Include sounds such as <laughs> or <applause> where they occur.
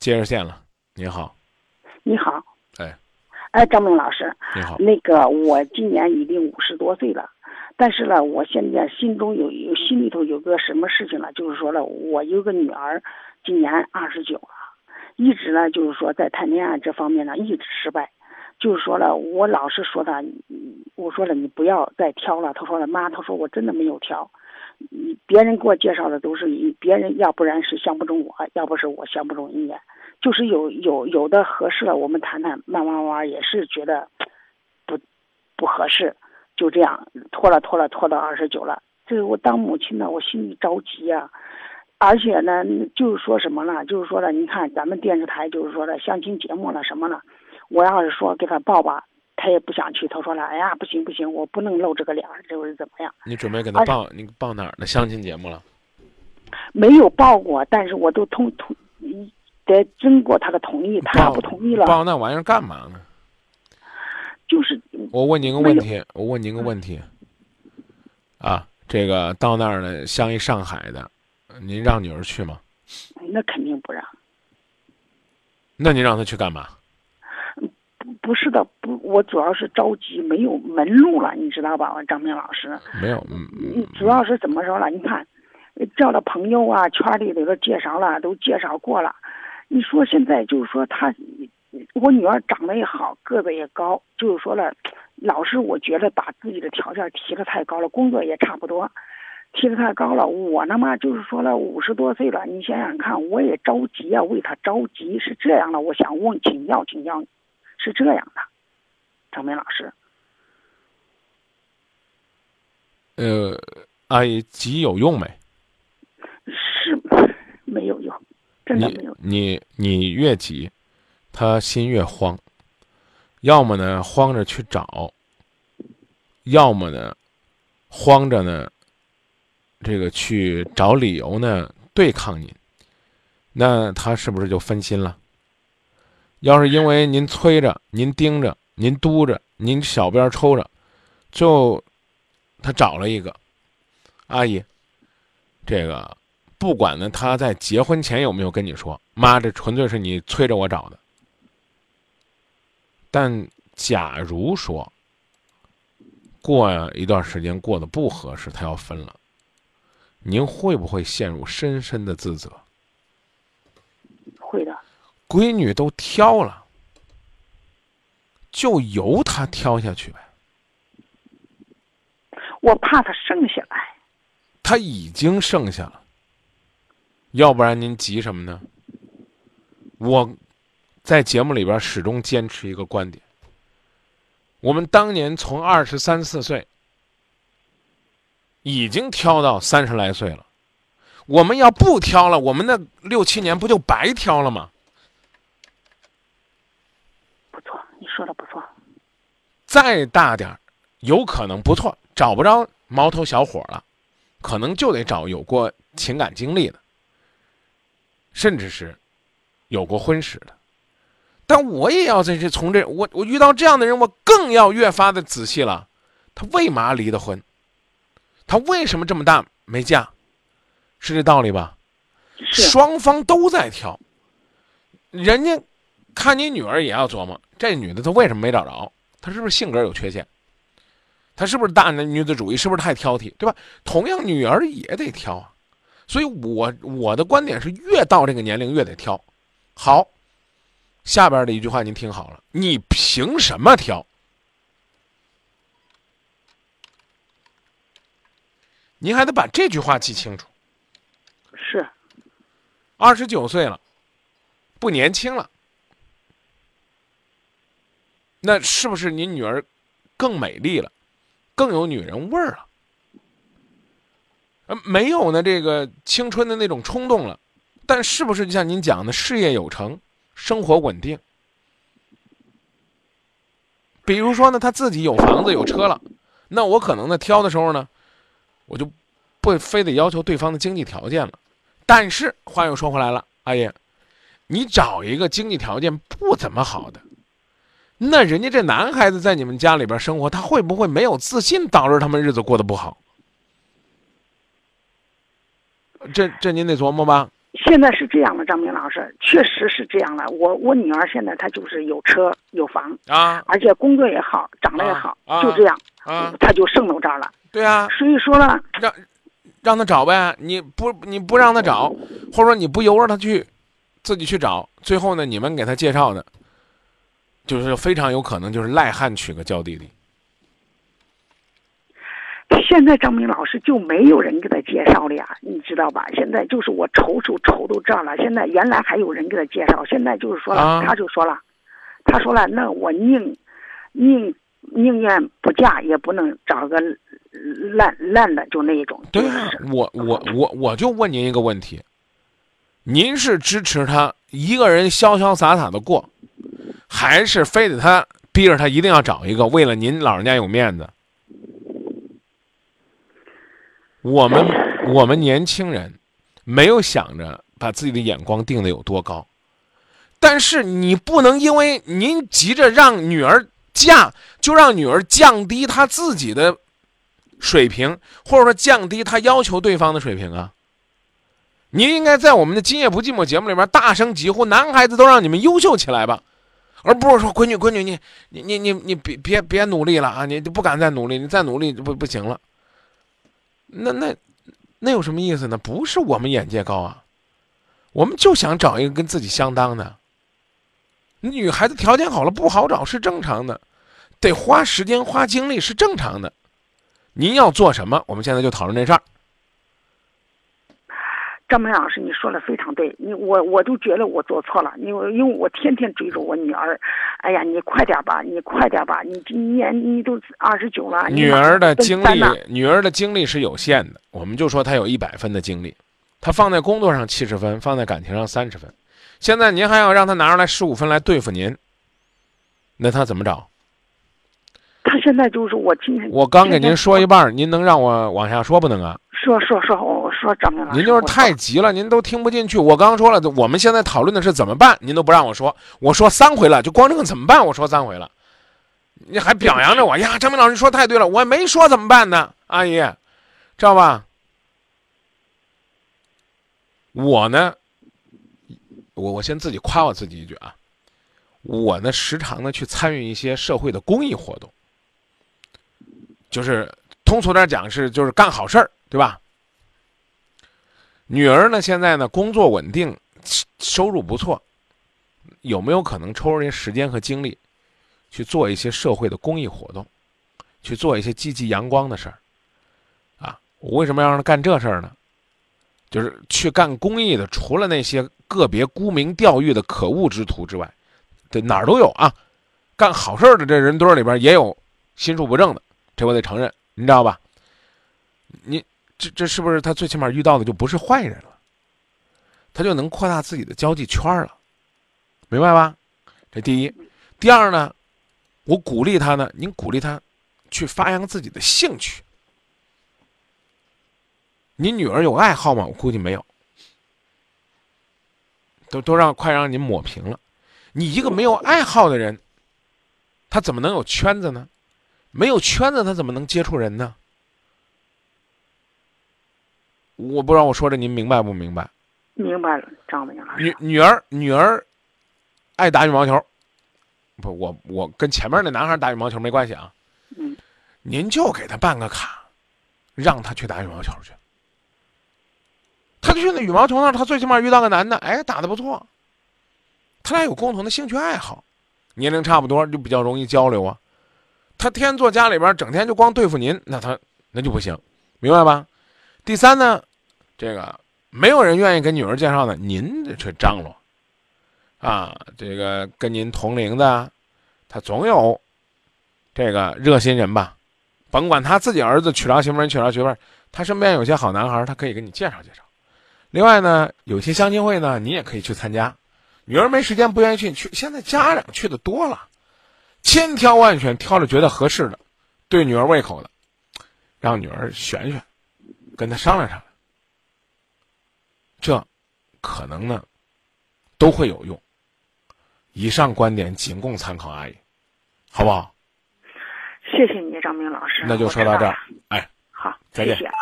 接热线了，你好，你好，哎，哎，张明老师，你好，那个我今年已经五十多岁了，但是呢，我现在心中有有心里头有个什么事情呢？就是说了，我有个女儿，今年二十九了，一直呢就是说在谈恋爱这方面呢一直失败，就是说了，我老是说他，我说了你不要再挑了，他说了妈，他说我真的没有挑。嗯，别人给我介绍的都是别人，要不然是相不中我，要不是我相不中人家，就是有有有的合适了，我们谈谈，慢慢慢也是觉得不不合适，就这样拖了拖了拖到二十九了。这个我当母亲的，我心里着急呀，而且呢，就是说什么呢，就是说了，你看咱们电视台就是说的相亲节目了什么了，我要是说给他报吧。他也不想去，他说了：“哎呀，不行不行，我不能露这个脸，这是怎么样？”你准备给他报？你报哪儿的相亲节目了？没有报过，但是我都同同得经过他的同意，他要不同意了。报那玩意儿干嘛呢？就是我问您个问题，我问您个问题啊，这个到那儿呢，像一上海的，您让女儿去吗？那肯定不让。那您让他去干嘛？不是的，不，我主要是着急，没有门路了，你知道吧，张明老师？没有，嗯，主要是怎么说了？你看，叫了朋友啊，圈里头介绍了，都介绍过了。你说现在就是说他，我女儿长得也好，个子也高，就是说了，老是我觉得把自己的条件提的太高了，工作也差不多，提的太高了。我呢嘛，就是说了，五十多岁了，你想想看，我也着急啊，为他着急，是这样的，我想问请教请教。是这样的，张明老师。呃，阿姨急有用没？是没有用，真的没有。你你越急，他心越慌。要么呢，慌着去找；要么呢，慌着呢，这个去找理由呢对抗您。那他是不是就分心了？要是因为您催着、您盯着、您督着、您小鞭抽着，就他找了一个阿姨。这个不管呢，他在结婚前有没有跟你说，妈，这纯粹是你催着我找的。但假如说过一段时间过得不合适，他要分了，您会不会陷入深深的自责？闺女都挑了，就由他挑下去呗。我怕他剩下来。他已经剩下了，要不然您急什么呢？我在节目里边始终坚持一个观点：我们当年从二十三四岁已经挑到三十来岁了，我们要不挑了，我们那六七年不就白挑了吗？说的不错，再大点儿，有可能不错，找不着毛头小伙了，可能就得找有过情感经历的，甚至是有过婚史的。但我也要在这从这我我遇到这样的人，我更要越发的仔细了。他为嘛离的婚？他为什么这么大没嫁？是这道理吧？双方都在挑，人家。看你女儿也要琢磨，这女的她为什么没找着？她是不是性格有缺陷？她是不是大男女子主义？是不是太挑剔？对吧？同样，女儿也得挑啊。所以我我的观点是，越到这个年龄越得挑。好，下边的一句话您听好了，你凭什么挑？您还得把这句话记清楚。是，二十九岁了，不年轻了。那是不是您女儿更美丽了，更有女人味儿了？呃，没有呢，这个青春的那种冲动了，但是不是就像您讲的，事业有成，生活稳定？比如说呢，他自己有房子有车了，那我可能呢挑的时候呢，我就不非得要求对方的经济条件了。但是话又说回来了，阿姨，你找一个经济条件不怎么好的。那人家这男孩子在你们家里边生活，他会不会没有自信，导致他们日子过得不好？这这您得琢磨吧。现在是这样的，张明老师，确实是这样了。我我女儿现在她就是有车有房啊，而且工作也好，长得也好，啊就这样，啊，她就剩到这儿了。对啊，所以说呢，让让他找呗，你不你不让他找，或者说你不由着他去自己去找，最后呢，你们给他介绍的，就是非常有可能就是赖汉娶个娇弟弟。现在张明老师就没有人给他介绍了呀，你知道吧？现在就是我愁愁愁都这样了。现在原来还有人给他介绍，现在就是说了，啊他就说了，他说了，那我宁宁宁愿不嫁，也不能找个烂烂的，就那一种。对啊，我我我我就问您一个问题，您是支持他一个人潇潇洒洒的过，还是非得他逼着他一定要找一个，为了您老人家有面子？我们 <laughs> 我们年轻人没有想着把自己的眼光定的有多高，但是你不能因为您急着让女儿嫁，就让女儿降低她自己的水平，或者说降低她要求对方的水平啊。您应该在我们的《今夜不寂寞》节目里面大声疾呼：“男孩子都让你们优秀起来吧！”而不是说：“闺女，闺女，你你你你你别别别努力了啊！你就不敢再努力，你再努力就不不行了。”那那那有什么意思呢？不是我们眼界高啊，我们就想找一个跟自己相当的。女孩子条件好了不好找是正常的，得花时间花精力是正常的。您要做什么？我们现在就讨论这事儿。张明老师，你说的非常对，你我我都觉得我做错了，因为因为我天天追着我女儿，哎呀，你快点吧，你快点吧，你今年你都二十九了，女儿的奔精力，女儿的精力是有限的，我们就说她有一百分的精力，她放在工作上七十分，放在感情上三十分，现在您还要让她拿出来十五分来对付您，那她怎么找？她现在就是我今天我刚给您说一半，您能让我往下说不能啊？说说说，我说张明老师，您就是太急了，您都听不进去。我刚刚说了，我们现在讨论的是怎么办，您都不让我说，我说三回了，就光这个怎么办，我说三回了，你还表扬着我呀？张明老师说太对了，我也没说怎么办呢，阿姨，知道吧？我呢，我我先自己夸我自己一句啊，我呢时常呢去参与一些社会的公益活动，就是通俗点讲是就是干好事儿，对吧？女儿呢，现在呢工作稳定，收入不错，有没有可能抽出些时间和精力，去做一些社会的公益活动，去做一些积极阳光的事儿？啊，我为什么要让她干这事儿呢？就是去干公益的，除了那些个别沽名钓誉的可恶之徒之外，对哪儿都有啊。干好事儿的这人堆里边也有心术不正的，这我得承认，你知道吧？你这这是不是他最起码遇到的就不是坏人了？他就能扩大自己的交际圈了，明白吧？这第一，第二呢，我鼓励他呢，您鼓励他去发扬自己的兴趣。您女儿有爱好吗？我估计没有，都都让快让您抹平了。你一个没有爱好的人，他怎么能有圈子呢？没有圈子，他怎么能接触人呢？我不知道我说的您明白不明白？明白了，张明老师，女女儿女儿爱打羽毛球，不，我我跟前面那男孩打羽毛球没关系啊。嗯，您就给他办个卡，让他去打羽毛球去。他去那羽毛球那儿，他最起码遇到个男的，哎，打的不错。他俩有共同的兴趣爱好，年龄差不多，就比较容易交流啊。他天天坐家里边，整天就光对付您，那他那就不行，明白吧？第三呢，这个没有人愿意跟女儿介绍的，您这去张罗啊，这个跟您同龄的，他总有这个热心人吧？甭管他自己儿子娶着媳妇儿，娶着媳妇儿，他身边有些好男孩，他可以给你介绍介绍。另外呢，有些相亲会呢，你也可以去参加。女儿没时间不愿意去，去现在家长去的多了，千挑万选，挑着觉得合适的，对女儿胃口的，让女儿选选，跟他商量商量，这可能呢都会有用。以上观点仅供参考，阿姨，好不好？谢谢你，张明老师，那就说到这儿了，哎，好，再见谢谢啊。